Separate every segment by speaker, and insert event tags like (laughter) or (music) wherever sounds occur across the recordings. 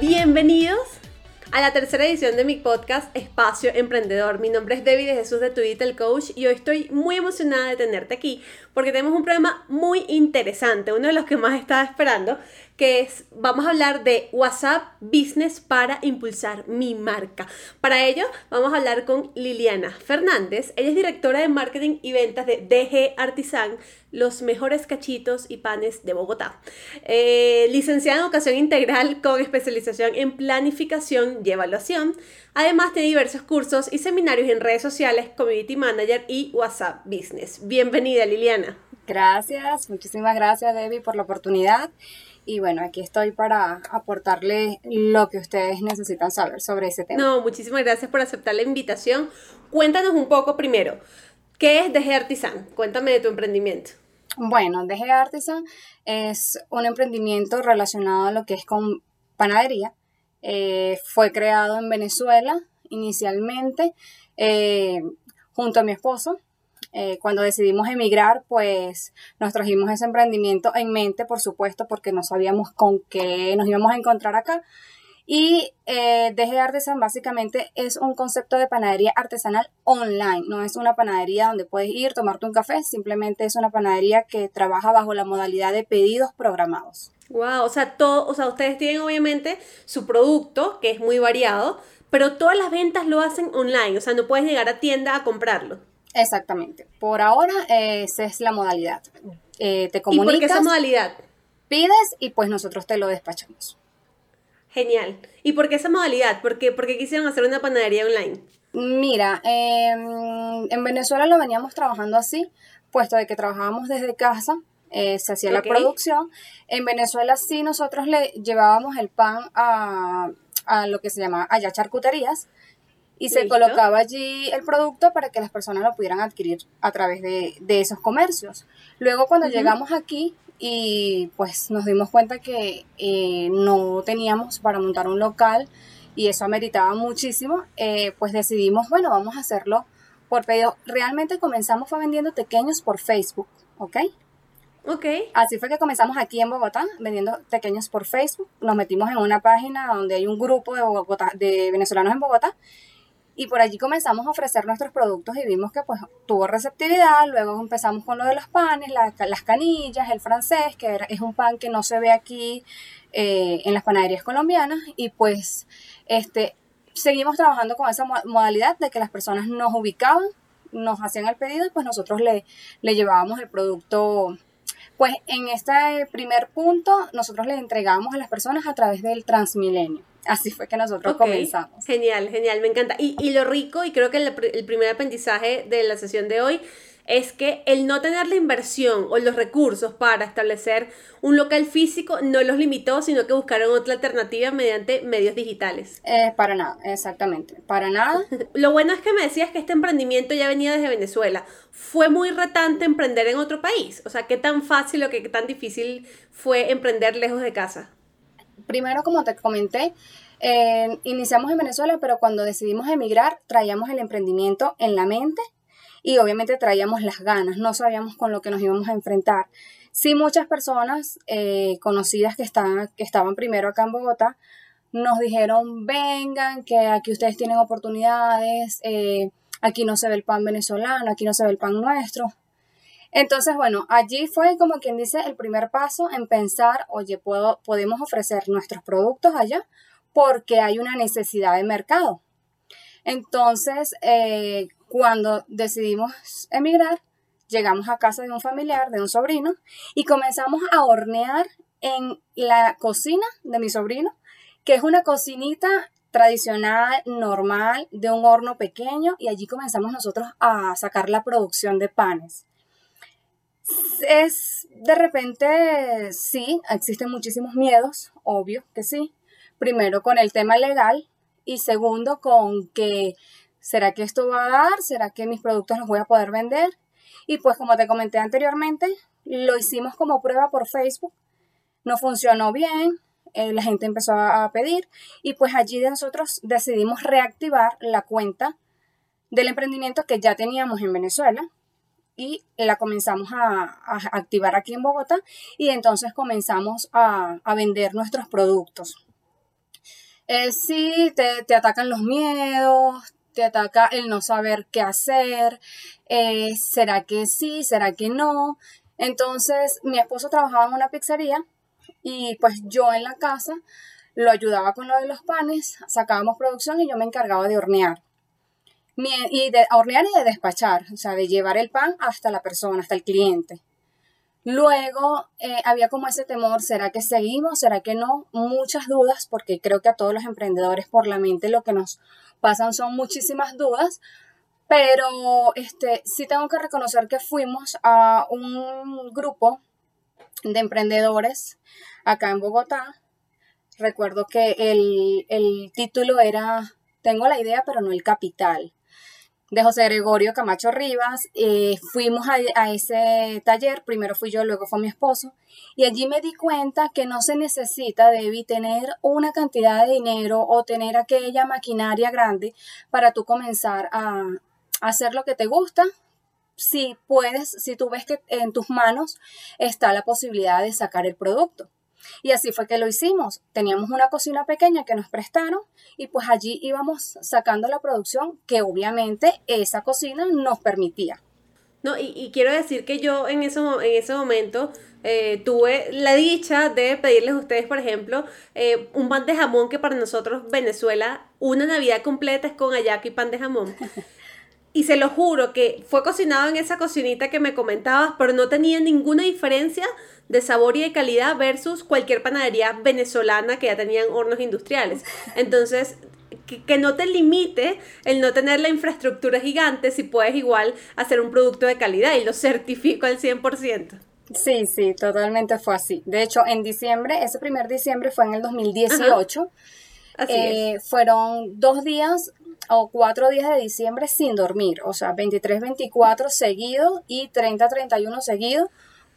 Speaker 1: Bienvenidos a la tercera edición de mi podcast Espacio Emprendedor. Mi nombre es David Jesús de Twitter, coach, y hoy estoy muy emocionada de tenerte aquí porque tenemos un programa muy interesante, uno de los que más estaba esperando, que es, vamos a hablar de WhatsApp Business para impulsar mi marca. Para ello, vamos a hablar con Liliana Fernández. Ella es directora de marketing y ventas de DG Artisan, los mejores cachitos y panes de Bogotá. Eh, licenciada en educación integral con especialización en planificación y evaluación. Además, tiene diversos cursos y seminarios en redes sociales, Community Manager y WhatsApp Business. Bienvenida, Liliana.
Speaker 2: Gracias, muchísimas gracias, Debbie, por la oportunidad. Y bueno, aquí estoy para aportarle lo que ustedes necesitan saber sobre ese tema.
Speaker 1: No, muchísimas gracias por aceptar la invitación. Cuéntanos un poco primero, ¿qué es DG Artisan? Cuéntame de tu emprendimiento.
Speaker 2: Bueno, DG Artisan es un emprendimiento relacionado a lo que es con panadería. Eh, fue creado en Venezuela inicialmente eh, junto a mi esposo. Eh, cuando decidimos emigrar, pues nos trajimos ese emprendimiento en mente, por supuesto, porque no sabíamos con qué nos íbamos a encontrar acá. Y eh, DG Artesan básicamente es un concepto de panadería artesanal online. No es una panadería donde puedes ir, tomarte un café, simplemente es una panadería que trabaja bajo la modalidad de pedidos programados.
Speaker 1: Wow, o sea, todo, o sea, ustedes tienen obviamente su producto, que es muy variado, pero todas las ventas lo hacen online, o sea, no puedes llegar a tienda a comprarlo.
Speaker 2: Exactamente. Por ahora esa es la modalidad. Eh, te comunicas.
Speaker 1: ¿Y por qué esa modalidad?
Speaker 2: Pides y pues nosotros te lo despachamos.
Speaker 1: Genial. ¿Y por qué esa modalidad? ¿Por qué, quisieron hacer una panadería online?
Speaker 2: Mira, em, en Venezuela lo veníamos trabajando así, puesto de que trabajábamos desde casa, eh, se hacía la producción. En Venezuela sí nosotros le llevábamos el pan a, a lo que se llama allá charcuterías, y se colocaba allí el producto para que las personas lo pudieran adquirir a través de, esos comercios. Luego cuando llegamos aquí y pues nos dimos cuenta que eh, no teníamos para montar un local y eso ameritaba muchísimo, eh, pues decidimos, bueno, vamos a hacerlo por pedido. Realmente comenzamos fue vendiendo pequeños por Facebook, ¿ok?
Speaker 1: Ok.
Speaker 2: Así fue que comenzamos aquí en Bogotá, vendiendo pequeños por Facebook. Nos metimos en una página donde hay un grupo de, de venezolanos en Bogotá y por allí comenzamos a ofrecer nuestros productos y vimos que pues tuvo receptividad, luego empezamos con lo de los panes, las canillas, el francés, que es un pan que no se ve aquí eh, en las panaderías colombianas y pues este, seguimos trabajando con esa modalidad de que las personas nos ubicaban, nos hacían el pedido y pues nosotros le, le llevábamos el producto pues en este primer punto nosotros le entregamos a las personas a través del Transmilenio. Así fue que nosotros comenzamos.
Speaker 1: Genial, genial, me encanta. Y, y lo rico, y creo que el, el primer aprendizaje de la sesión de hoy es que el no tener la inversión o los recursos para establecer un local físico no los limitó, sino que buscaron otra alternativa mediante medios digitales.
Speaker 2: Eh, para nada, exactamente, para nada. (laughs)
Speaker 1: Lo bueno es que me decías que este emprendimiento ya venía desde Venezuela. ¿Fue muy retante emprender en otro país? O sea, ¿qué tan fácil o qué tan difícil fue emprender lejos de casa?
Speaker 2: Primero, como te comenté, eh, iniciamos en Venezuela, pero cuando decidimos emigrar, traíamos el emprendimiento en la mente y obviamente traíamos las ganas, no sabíamos con lo que nos íbamos a enfrentar. Sí, muchas personas eh, conocidas que, estaban, que estaban primero acá en Bogotá nos dijeron, vengan, que aquí ustedes tienen oportunidades, eh, aquí no se ve el pan venezolano, aquí no se ve el pan nuestro. Entonces, bueno, allí fue como quien dice el primer paso en pensar, oye, puedo, podemos ofrecer nuestros productos allá porque hay una necesidad de mercado. Entonces, eh, cuando decidimos emigrar, llegamos a casa de un familiar, de un sobrino, y comenzamos a hornear en la cocina de mi sobrino, que es una cocinita tradicional, normal, de un horno pequeño, y allí comenzamos nosotros a sacar la producción de panes. Es de repente, sí, existen muchísimos miedos, obvio que sí. Primero con el tema legal y segundo con que ¿será que esto va a dar? ¿Será que mis productos los voy a poder vender? Y pues como te comenté anteriormente, lo hicimos como prueba por Facebook, no funcionó bien, eh, la gente empezó a pedir y pues allí nosotros decidimos reactivar la cuenta del emprendimiento que ya teníamos en Venezuela y la comenzamos a, activar aquí en Bogotá y entonces comenzamos a, vender nuestros productos. Sí, te, te, atacan los miedos, te ataca el no saber qué hacer, eh, será que sí, será que no. Entonces, mi esposo trabajaba en una pizzería y pues yo en la casa lo ayudaba con lo de los panes, sacábamos producción y yo me encargaba de hornear. Y de hornear y de despachar, o sea, de llevar el pan hasta la persona, hasta el cliente. Luego eh, había como ese temor, ¿será que seguimos? ¿Será que no? Muchas dudas, porque creo que a todos los emprendedores por la mente lo que nos pasan son muchísimas dudas, pero este, sí tengo que reconocer que fuimos a un grupo de emprendedores acá en Bogotá. Recuerdo que el, el título era Tengo la idea, pero no el capital de José Gregorio Camacho Rivas. Eh, fuimos a, ese taller, primero fui yo, luego fue mi esposo, y allí me di cuenta que no se necesita, Debbie, tener una cantidad de dinero o tener aquella maquinaria grande para tú comenzar a, a hacer lo que te gusta. Si puedes, si tú ves que en tus manos está la posibilidad de sacar el producto. Y así fue que lo hicimos. Teníamos una cocina pequeña que nos prestaron y pues allí íbamos sacando la producción que obviamente esa cocina nos permitía.
Speaker 1: No, y, quiero decir que yo en ese, en ese momento eh, tuve la dicha de pedirles a ustedes, por ejemplo, eh, un pan de jamón que para nosotros Venezuela, una Navidad completa es con ayaco y pan de jamón. (laughs) Y se lo juro que fue cocinado en esa cocinita que me comentabas, pero no tenía ninguna diferencia de sabor y de calidad versus cualquier panadería venezolana que ya tenían hornos industriales. Entonces, que, no te limite el no tener la infraestructura gigante si puedes igual hacer un producto de calidad y lo certifico al 100%.
Speaker 2: Sí, sí, totalmente fue así. De hecho, en diciembre, ese primer diciembre fue en el 2018. Así eh, Fueron dos días o cuatro días de diciembre sin dormir, o sea, 23, 24 seguidos y 30, 31 seguidos,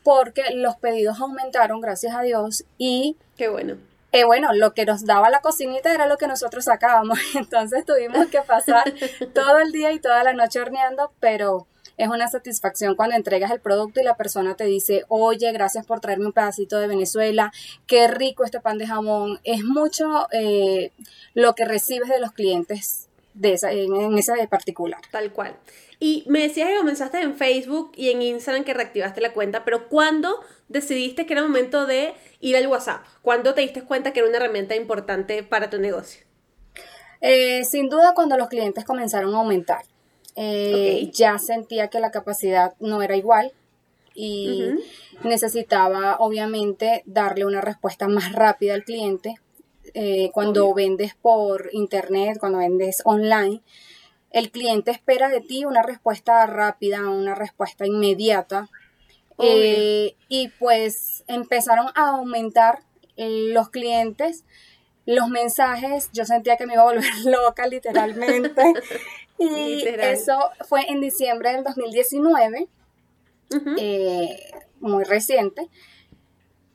Speaker 2: porque los pedidos aumentaron, gracias a Dios, y...
Speaker 1: Qué bueno.
Speaker 2: Eh, bueno, lo que nos daba la cocinita era lo que nosotros sacábamos, (laughs) entonces tuvimos que pasar todo el día y toda la noche horneando, pero es una satisfacción cuando entregas el producto y la persona te dice, oye, gracias por traerme un pedacito de Venezuela, qué rico este pan de jamón. Es mucho eh, lo que recibes de los clientes de esa, en, esa de particular.
Speaker 1: Tal cual. Y me decías que comenzaste en Facebook y en Instagram que reactivaste la cuenta, pero ¿cuándo decidiste que era momento de ir al WhatsApp? ¿Cuándo te diste cuenta que era una herramienta importante para tu negocio?
Speaker 2: Eh, sin duda cuando los clientes comenzaron a aumentar. Eh, ya sentía que la capacidad no era igual y necesitaba obviamente darle una respuesta más rápida al cliente eh, cuando vendes por internet, cuando vendes online, el cliente espera de ti una respuesta rápida, una respuesta inmediata. Eh, y pues empezaron a aumentar eh, los clientes, los mensajes, yo sentía que me iba a volver (laughs) loca literalmente. (laughs) y eso fue en diciembre del 2019, muy reciente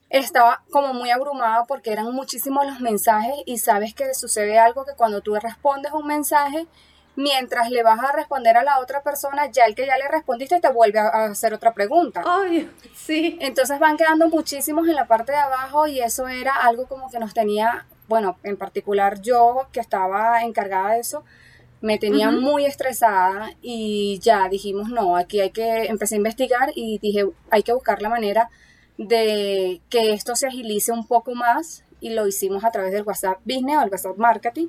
Speaker 2: estaba como muy abrumada porque eran muchísimos los mensajes y sabes que sucede algo que cuando tú respondes un mensaje, mientras le vas a responder a la otra persona, ya el que ya le respondiste te vuelve a hacer otra pregunta.
Speaker 1: Ay, sí.
Speaker 2: Entonces van quedando muchísimos en la parte de abajo y eso era algo como que nos tenía, bueno, en particular yo que estaba encargada de eso, me tenía muy estresada y ya dijimos, no, aquí hay que, empecé a investigar y dije, hay que buscar la manera de que esto se agilice un poco más y lo hicimos a través del WhatsApp Business o el WhatsApp Marketing,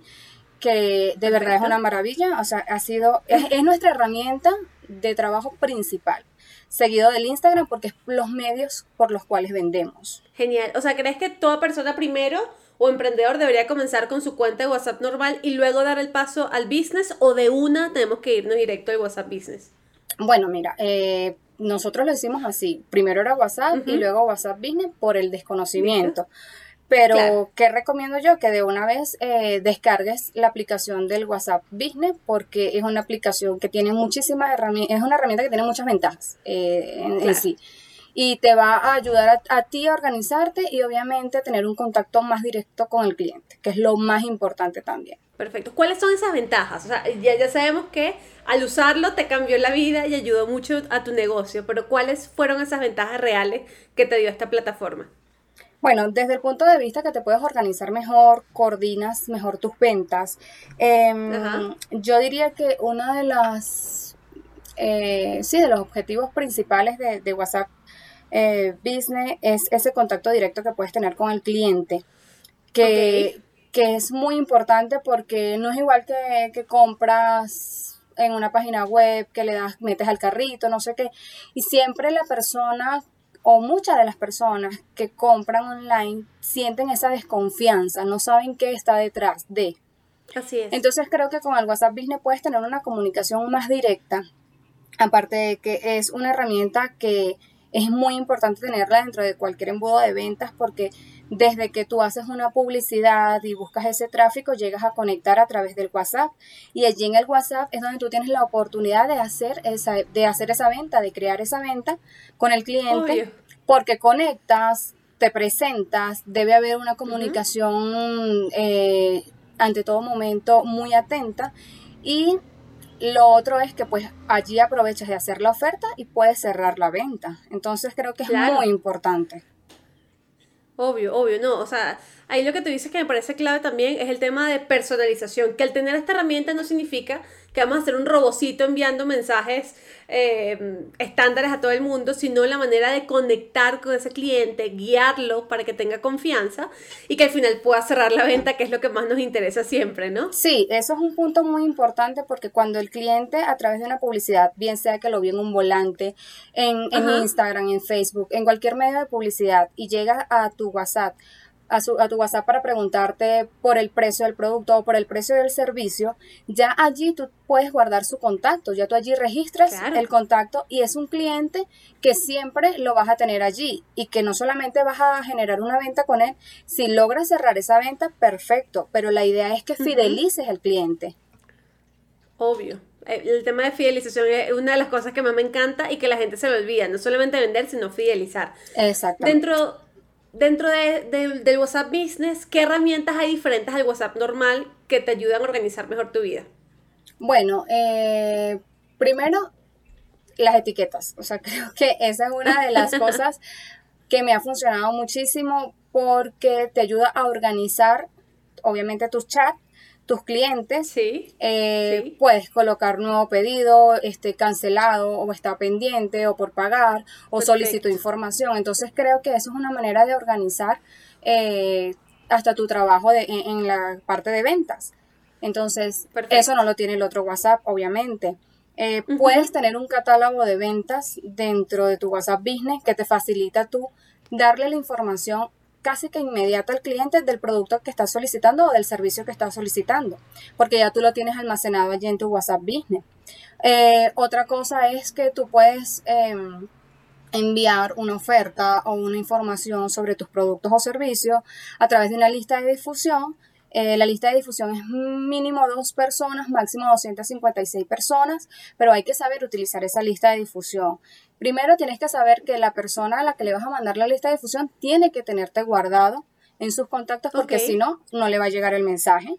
Speaker 2: que de verdad es una maravilla, o sea, ha sido, es, nuestra herramienta de trabajo principal, seguido del Instagram porque es los medios por los cuales vendemos.
Speaker 1: Genial, o sea, ¿crees que toda persona primero o emprendedor debería comenzar con su cuenta de WhatsApp normal y luego dar el paso al business o de una tenemos que irnos directo al WhatsApp Business?
Speaker 2: Bueno, mira, eh, nosotros lo hicimos así. Primero era WhatsApp y luego WhatsApp Business por el desconocimiento. Pero, ¿qué recomiendo yo? Que de una vez eh, descargues la aplicación del WhatsApp Business porque es una aplicación que tiene muchísimas herramientas, es una herramienta que tiene muchas ventajas eh, en, sí. Y te va a ayudar a, a, ti a organizarte y obviamente a tener un contacto más directo con el cliente, que es lo más importante también.
Speaker 1: Perfecto. ¿Cuáles son esas ventajas? O sea, ya, ya sabemos que al usarlo te cambió la vida y ayudó mucho a tu negocio, pero ¿cuáles fueron esas ventajas reales que te dio esta plataforma?
Speaker 2: Bueno, desde el punto de vista que te puedes organizar mejor, coordinas mejor tus ventas, em, yo diría que una de las, eh, sí, de los objetivos principales de, WhatsApp eh, Business es ese contacto directo que puedes tener con el cliente, que, que es muy importante porque no es igual que, que compras en una página web, que le das, metes al carrito, no sé qué, y siempre la persona o muchas de las personas que compran online sienten esa desconfianza, no saben qué está detrás de.
Speaker 1: Así es.
Speaker 2: Entonces creo que con el WhatsApp Business puedes tener una comunicación más directa, aparte de que es una herramienta que es muy importante tenerla dentro de cualquier embudo de ventas porque desde que tú haces una publicidad y buscas ese tráfico, llegas a conectar a través del WhatsApp. Y allí en el WhatsApp es donde tú tienes la oportunidad de hacer esa, de hacer esa venta, de crear esa venta con el cliente, porque conectas, te presentas, debe haber una comunicación eh, ante todo momento muy atenta. Y lo otro es que pues allí aprovechas de hacer la oferta y puedes cerrar la venta. Entonces creo que es muy importante.
Speaker 1: Obvio, obvio, no. O sea, ahí lo que tú dices que me parece clave también es el tema de personalización. Que al tener esta herramienta no significa que vamos a hacer un robocito enviando mensajes eh, estándares a todo el mundo, sino la manera de conectar con ese cliente, guiarlo para que tenga confianza y que al final pueda cerrar la venta, que es lo que más nos interesa siempre, ¿no?
Speaker 2: Sí, eso es un punto muy importante porque cuando el cliente a través de una publicidad, bien sea que lo vio en un volante, en, en Instagram, en Facebook, en cualquier medio de publicidad y llega a tu WhatsApp, a, tu WhatsApp para preguntarte por el precio del producto o por el precio del servicio, ya allí tú puedes guardar su contacto, ya tú allí registras el contacto y es un cliente que siempre lo vas a tener allí y que no solamente vas a generar una venta con él, si logras cerrar esa venta, perfecto, pero la idea es que fidelices al cliente.
Speaker 1: Obvio. Eh, el tema de fidelización es una de las cosas que más me encanta y que la gente se lo olvida, no solamente vender, sino fidelizar.
Speaker 2: Exacto.
Speaker 1: Dentro dentro de, del WhatsApp Business, ¿qué herramientas hay diferentes al WhatsApp normal que te ayudan a organizar mejor tu vida?
Speaker 2: Bueno, eh, primero, las etiquetas. O sea, (laughs) creo que esa es una de las cosas (laughs) que me ha funcionado muchísimo porque te ayuda a organizar, obviamente, tus chats tus clientes, eh, sí, puedes colocar nuevo pedido, este, cancelado o está pendiente o por pagar o solicito información. Entonces creo que eso es una manera de organizar eh, hasta tu trabajo de, en, la parte de ventas. Entonces, eso no lo tiene el otro WhatsApp, obviamente. Eh, puedes tener un catálogo de ventas dentro de tu WhatsApp Business que te facilita tú darle la información casi que inmediata al cliente del producto que estás solicitando o del servicio que estás solicitando, porque ya tú lo tienes almacenado allí en tu WhatsApp Business. Eh, otra cosa es que tú puedes em, enviar una oferta o una información sobre tus productos o servicios a través de una lista de difusión eh, la lista de difusión es mínimo dos personas, máximo 256 personas, pero hay que saber utilizar esa lista de difusión. Primero tienes que saber que la persona a la que le vas a mandar la lista de difusión tiene que tenerte guardado en sus contactos porque si no, no le va a llegar el mensaje.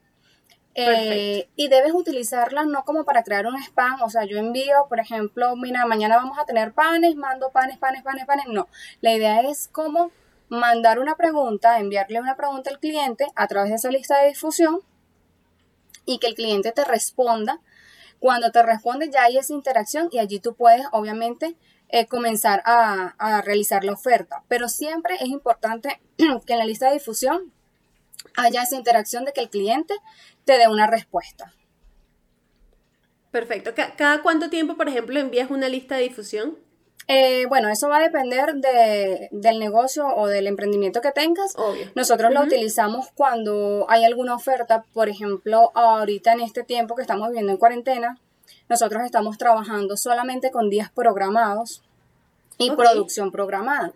Speaker 2: Eh, y debes utilizarla no como para crear un spam, o sea, yo envío, por ejemplo, mira, mañana vamos a tener panes, mando panes, panes, panes, panes. No, la idea es como mandar una pregunta, enviarle una pregunta al cliente a través de esa lista de difusión y que el cliente te responda. Cuando te responde ya hay esa interacción y allí tú puedes obviamente eh, comenzar a, a realizar la oferta. Pero siempre es importante (clears throat) que en la lista de difusión haya esa interacción de que el cliente te dé una respuesta.
Speaker 1: Perfecto. ¿Cada cuánto tiempo, por ejemplo, envías una lista de difusión?
Speaker 2: Eh, bueno, eso va a depender de, del negocio o del emprendimiento que tengas.
Speaker 1: Obvio.
Speaker 2: Nosotros lo utilizamos cuando hay alguna oferta, por ejemplo, ahorita en este tiempo que estamos viviendo en cuarentena, nosotros estamos trabajando solamente con días programados y producción programada.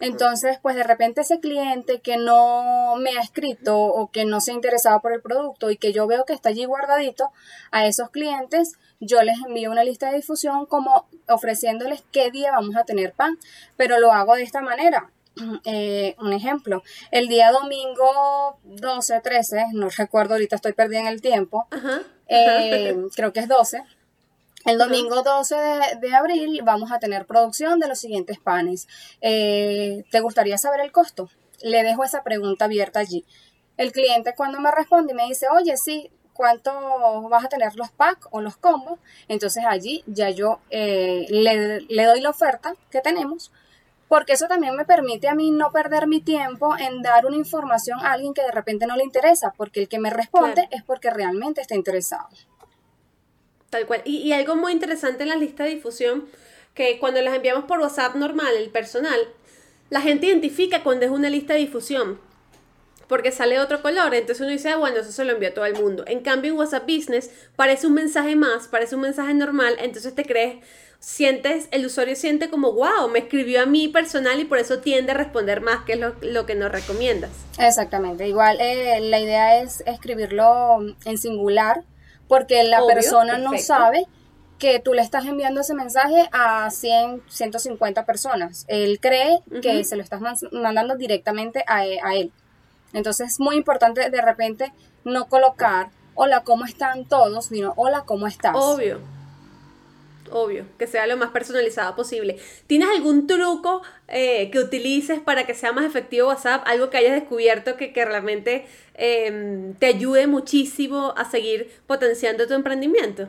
Speaker 2: Entonces, pues de repente ese cliente que no me ha escrito o que no se ha interesado por el producto y que yo veo que está allí guardadito, a esos clientes yo les envío una lista de difusión como ofreciéndoles qué día vamos a tener pan, pero lo hago de esta manera. (clears throat) Eh, un ejemplo, el día domingo 12, 13, no recuerdo ahorita, estoy perdida en el tiempo, eh, creo que es 12, el domingo 12 de, abril vamos a tener producción de los siguientes panes. Eh, ¿Te gustaría saber el costo? le dejo esa pregunta abierta allí. El cliente cuando me responde me dice, oye, sí, ¿cuánto vas a tener los packs o los combos? Entonces allí ya yo eh, le, le doy la oferta que tenemos porque eso también me permite a mí no perder mi tiempo en dar una información a alguien que de repente no le interesa, porque el que me responde es porque realmente está interesado.
Speaker 1: Tal cual. Y, algo muy interesante en la lista de difusión, que cuando las enviamos por WhatsApp normal, el personal, la gente identifica cuando es una lista de difusión porque sale otro color. Entonces uno dice, ah, bueno, eso se lo envía a todo el mundo. En cambio, en WhatsApp Business parece un mensaje más, parece un mensaje normal, entonces te crees sientes, el usuario siente como, wow, me escribió a mí personal y por eso tiende a responder más, que es lo, que nos recomiendas.
Speaker 2: Exactamente, igual eh, la idea es escribirlo en singular, porque la persona no sabe que tú le estás enviando ese mensaje a 100, 150 personas. Él cree que se lo estás mandando directamente a, a él. Entonces es muy importante de repente no colocar hola, ¿cómo están todos? sino hola, ¿cómo estás?
Speaker 1: Obvio obvio, que sea lo más personalizado posible. ¿Tienes algún truco eh, que utilices para que sea más efectivo WhatsApp? Algo que hayas descubierto que, realmente em, te ayude muchísimo a seguir potenciando tu emprendimiento.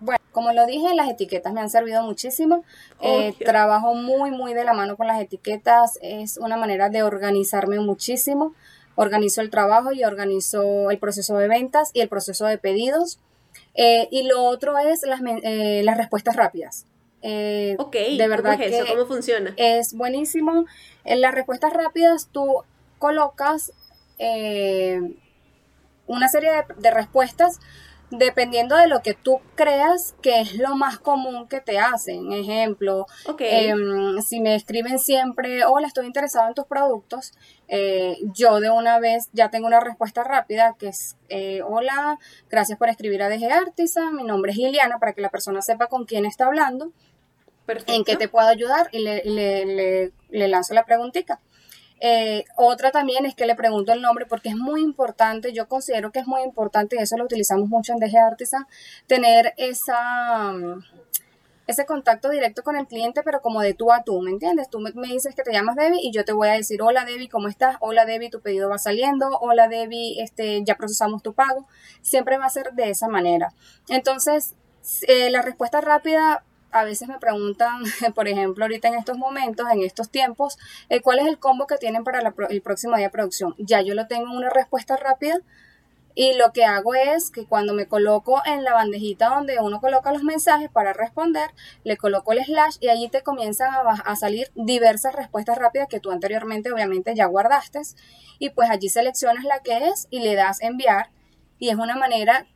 Speaker 2: Bueno, como lo dije, las etiquetas me han servido muchísimo. Eh, trabajo muy, muy de la mano con las etiquetas. Es una manera de organizarme muchísimo. Organizo el trabajo y organizo el proceso de ventas y el proceso de pedidos. Eh, y lo otro es las, eh, las respuestas rápidas.
Speaker 1: Eh, ok, de verdad ¿cómo es eso? ¿Cómo funciona?
Speaker 2: Es buenísimo. En las respuestas rápidas tú colocas una serie de respuestas dependiendo de lo que tú creas que es lo más común que te hacen. Ejemplo, em, si me escriben siempre, hola, estoy interesado en tus productos, eh, yo de una vez ya tengo una respuesta rápida que es, eh, hola, gracias por escribir a DG Artisa, mi nombre es Liliana, para que la persona sepa con quién está hablando, en qué te puedo ayudar y le, le, le lanzo la preguntita. Eh, otra también es que le pregunto el nombre porque es muy importante, yo considero que es muy importante, y eso lo utilizamos mucho en DG Artisan, tener esa, mm, ese contacto directo con el cliente, pero como de tú a tú, ¿me entiendes? Tú me, dices que te llamas Debbie y yo te voy a decir, hola Debbie, ¿cómo estás? Hola Debbie, tu pedido va saliendo, hola Debbie, este, ya procesamos tu pago. Siempre va a ser de esa manera. Entonces, eh, la respuesta rápida a veces me preguntan, (laughs) por ejemplo, ahorita en estos momentos, en estos tiempos, eh, cuál es el combo que tienen para el próximo día de producción. Ya yo lo tengo en una respuesta rápida y lo que hago es que cuando me coloco en la bandejita donde uno coloca los mensajes para responder, le coloco el slash y allí te comienzan a, a salir diversas respuestas rápidas que tú anteriormente obviamente ya guardaste y pues allí seleccionas la que es y le das enviar y es una manera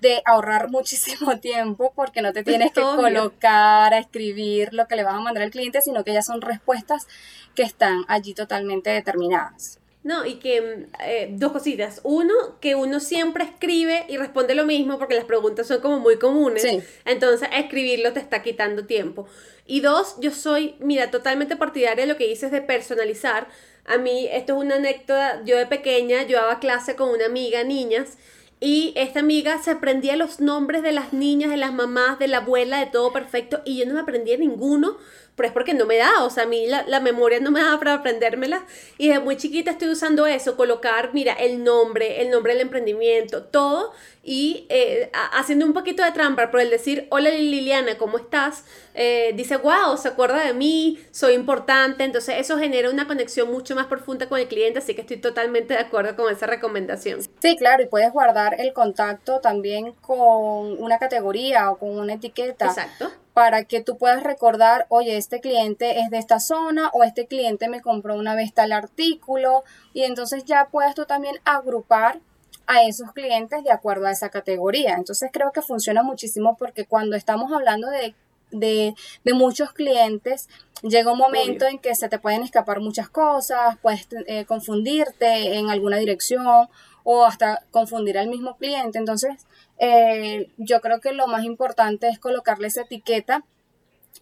Speaker 2: de ahorrar muchísimo (laughs) tiempo porque no te tienes que colocar a escribir lo que le vas a mandar al cliente, sino que ya son respuestas que están allí totalmente determinadas.
Speaker 1: No, y que eh, dos cositas. Uno, que uno siempre escribe y responde lo mismo porque las preguntas son como muy comunes. Entonces, escribirlo te está quitando tiempo. Y dos, yo soy, mira, totalmente partidaria de lo que dices de personalizar. A mí, esto es una anécdota. Yo de pequeña, yo daba clase con una amiga, niñas, y esta amiga se aprendía los nombres de las niñas, de las mamás, de la abuela, de todo perfecto. Y yo no me aprendía ninguno pero es porque no me da, o sea, a mí la, memoria no me da para aprendérmela y desde muy chiquita estoy usando eso, colocar, mira, el nombre, el nombre del emprendimiento, todo y eh, haciendo un poquito de trampa por el decir, hola Liliana, ¿cómo estás? Eh, dice, wow, se acuerda de mí, soy importante, entonces eso genera una conexión mucho más profunda con el cliente, así que estoy totalmente de acuerdo con esa recomendación.
Speaker 2: Sí, claro, y puedes guardar el contacto también con una categoría o con una etiqueta.
Speaker 1: Exacto
Speaker 2: para que tú puedas recordar, oye, este cliente es de esta zona o este cliente me compró una vez tal artículo y entonces ya puedes tú también agrupar a esos clientes de acuerdo a esa categoría. Entonces creo que funciona muchísimo porque cuando estamos hablando de, de, muchos clientes, llega un momento en que se te pueden escapar muchas cosas, puedes eh, confundirte en alguna dirección o hasta confundir al mismo cliente. Entonces, eh, yo creo que lo más importante es colocarle esa etiqueta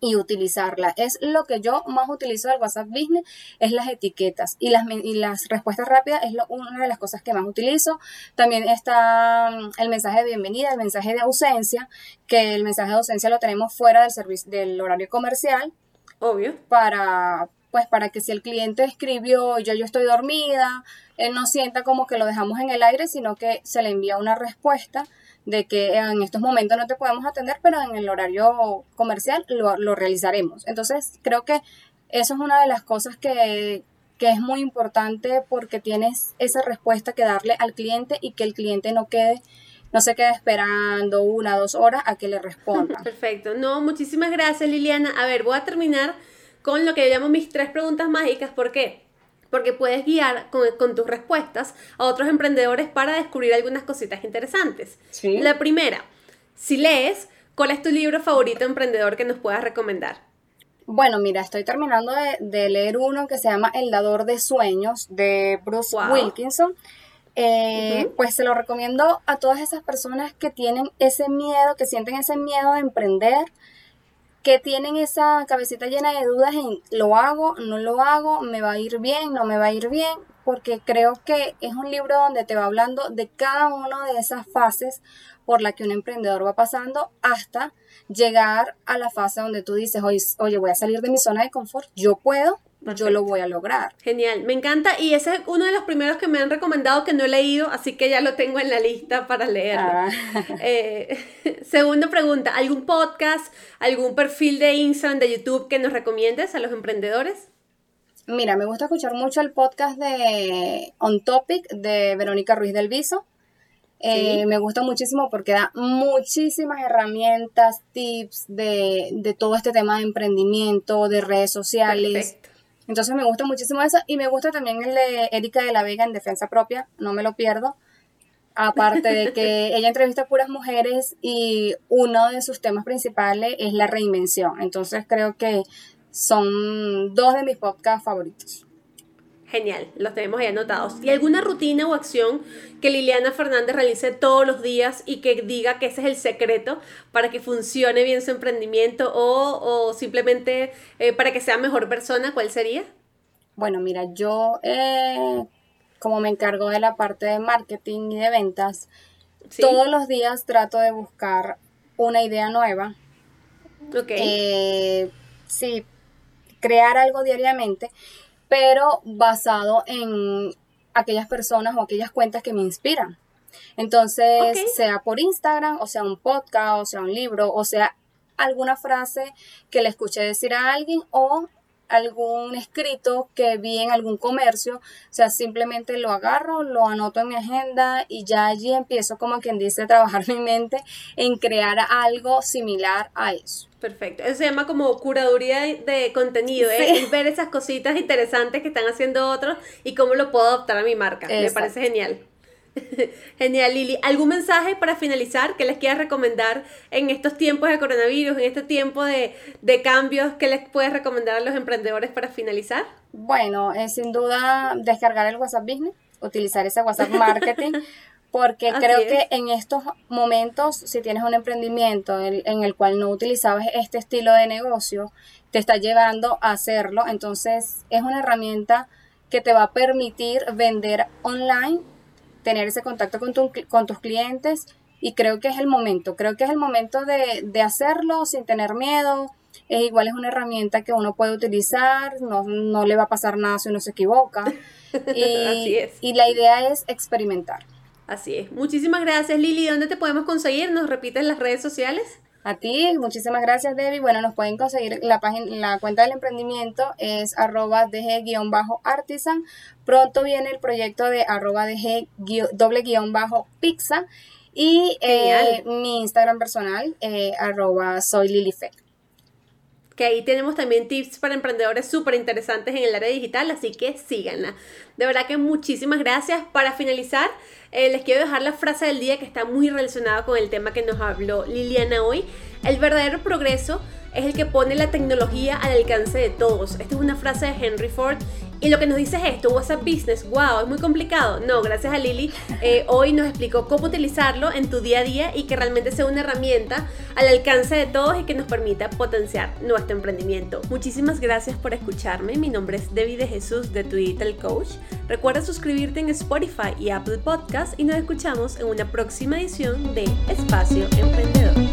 Speaker 2: y utilizarla. Es lo que yo más utilizo del WhatsApp Business, es las etiquetas y las, y las respuestas rápidas es una de las cosas que más utilizo. También está mm, el mensaje de bienvenida, el mensaje de ausencia, que el mensaje de ausencia lo tenemos fuera del servicio del horario comercial.
Speaker 1: Obvio.
Speaker 2: Para pues para que si el cliente escribió yo, yo estoy dormida, él no sienta como que lo dejamos en el aire, sino que se le envía una respuesta de que en estos momentos no te podemos atender, pero en el horario comercial lo, lo realizaremos. Entonces, creo que eso es una de las cosas que, que es muy importante porque tienes esa respuesta que darle al cliente y que el cliente no quede no se quede esperando una o dos horas a que le responda. (laughs)
Speaker 1: Perfecto. No, muchísimas gracias Liliana. A ver, voy a terminar con lo que yo llamo mis tres preguntas mágicas. ¿Por qué? Porque puedes guiar con, tus respuestas a otros emprendedores para descubrir algunas cositas interesantes. ¿Sí? La primera, si lees, ¿cuál es tu libro favorito emprendedor que nos puedas recomendar?
Speaker 2: Bueno, mira, estoy terminando de, leer uno que se llama El dador de sueños de Bruce Wilkinson. Eh, pues se lo recomiendo a todas esas personas que tienen ese miedo, que sienten ese miedo de emprender, que tienen esa cabecita llena de dudas en lo hago, no lo hago, me va a ir bien, no me va a ir bien, porque creo que es un libro donde te va hablando de cada una de esas fases por la que un emprendedor va pasando hasta llegar a la fase donde tú dices, oye, oye voy a salir de mi zona de confort, yo puedo, yo lo voy a lograr.
Speaker 1: Genial, me encanta y ese es uno de los primeros que me han recomendado que no he leído, así que ya lo tengo en la lista para leerlo. Ah. (laughs) Eh, (laughs) segunda pregunta, ¿algún podcast, algún perfil de Instagram, de YouTube que nos recomiendes a los emprendedores?
Speaker 2: Mira, me gusta escuchar mucho el podcast de On Topic de Verónica Ruiz del Viso. Eh, me gusta muchísimo porque da muchísimas herramientas, tips de, de, todo este tema de emprendimiento, de redes sociales. Perfecto. Entonces me gusta muchísimo eso y me gusta también el de Erika de la Vega en Defensa Propia, no me lo pierdo. Aparte de que (laughs) ella entrevista a puras mujeres y uno de sus temas principales es la reinvención. Entonces creo que son dos de mis podcasts favoritos.
Speaker 1: Genial, los tenemos ahí anotados. ¿Y alguna rutina o acción que Liliana Fernández realice todos los días y que diga que ese es el secreto para que funcione bien su emprendimiento o, simplemente eh, para que sea mejor persona? ¿Cuál sería?
Speaker 2: Bueno, mira, yo eh, como me encargo de la parte de marketing y de ventas, todos los días trato de buscar una idea nueva. Ok. Eh, sí, crear algo diariamente pero basado en aquellas personas o aquellas cuentas que me inspiran. Entonces, sea por Instagram, o sea un podcast, o sea un libro, o sea alguna frase que le escuché decir a alguien o algún escrito que vi en algún comercio, o sea, simplemente lo agarro, lo anoto en mi agenda y ya allí empiezo, como quien dice, a trabajar (laughs) mi mente en crear algo similar a eso.
Speaker 1: Perfecto. Eso se llama como curaduría de contenido, ¿eh? ver esas cositas interesantes que están haciendo otros y cómo lo puedo adaptar a mi marca. Me parece genial. (laughs) Genial, Lili. ¿Algún mensaje para finalizar que les quieras recomendar en estos tiempos de coronavirus, en este tiempo de, cambios, que les puedes recomendar a los emprendedores para finalizar?
Speaker 2: Bueno, eh, sin duda descargar el WhatsApp Business, utilizar ese WhatsApp Marketing, (laughs) porque creo que en estos momentos, si tienes un emprendimiento en, en el cual no utilizabas este estilo de negocio, te está llevando a hacerlo, entonces es una herramienta que te va a permitir vender online tener ese contacto con, con tus clientes y creo que es el momento, creo que es el momento de, hacerlo sin tener miedo. Es igual es una herramienta que uno puede utilizar, no, le va a pasar nada si uno se equivoca. (laughs) Y, y la idea es experimentar.
Speaker 1: Así es. Muchísimas gracias, Lili. ¿Dónde te podemos conseguir? ¿Nos repites las redes sociales?
Speaker 2: A ti, muchísimas gracias, Debbie. Bueno, nos pueden conseguir la página, la cuenta del emprendimiento es arroba dg-artisan. Pronto viene el proyecto de arroba dg doble guion bajo pizza. Y eh, mi Instagram personal, eh, arroba soy Lilife
Speaker 1: que ahí tenemos también tips para emprendedores súper interesantes en el área digital, así que síganla. De verdad que muchísimas gracias. Para finalizar, eh, les quiero dejar la frase del día que está muy relacionada con el tema que nos habló Liliana hoy. El verdadero progreso es el que pone la tecnología al alcance de todos. Esta es una frase de Henry Ford y lo que nos dice es esto, WhatsApp Business, wow, es muy complicado. No, gracias a Lili, eh, hoy nos explicó cómo utilizarlo en tu día a día y que realmente sea una herramienta al alcance de todos y que nos permita potenciar nuestro emprendimiento. Muchísimas gracias por escucharme. Mi nombre es Debbie de Jesús de Twitter Coach. Recuerda suscribirte en Spotify y Apple Podcast y nos escuchamos en una próxima edición de Espacio Emprendedor.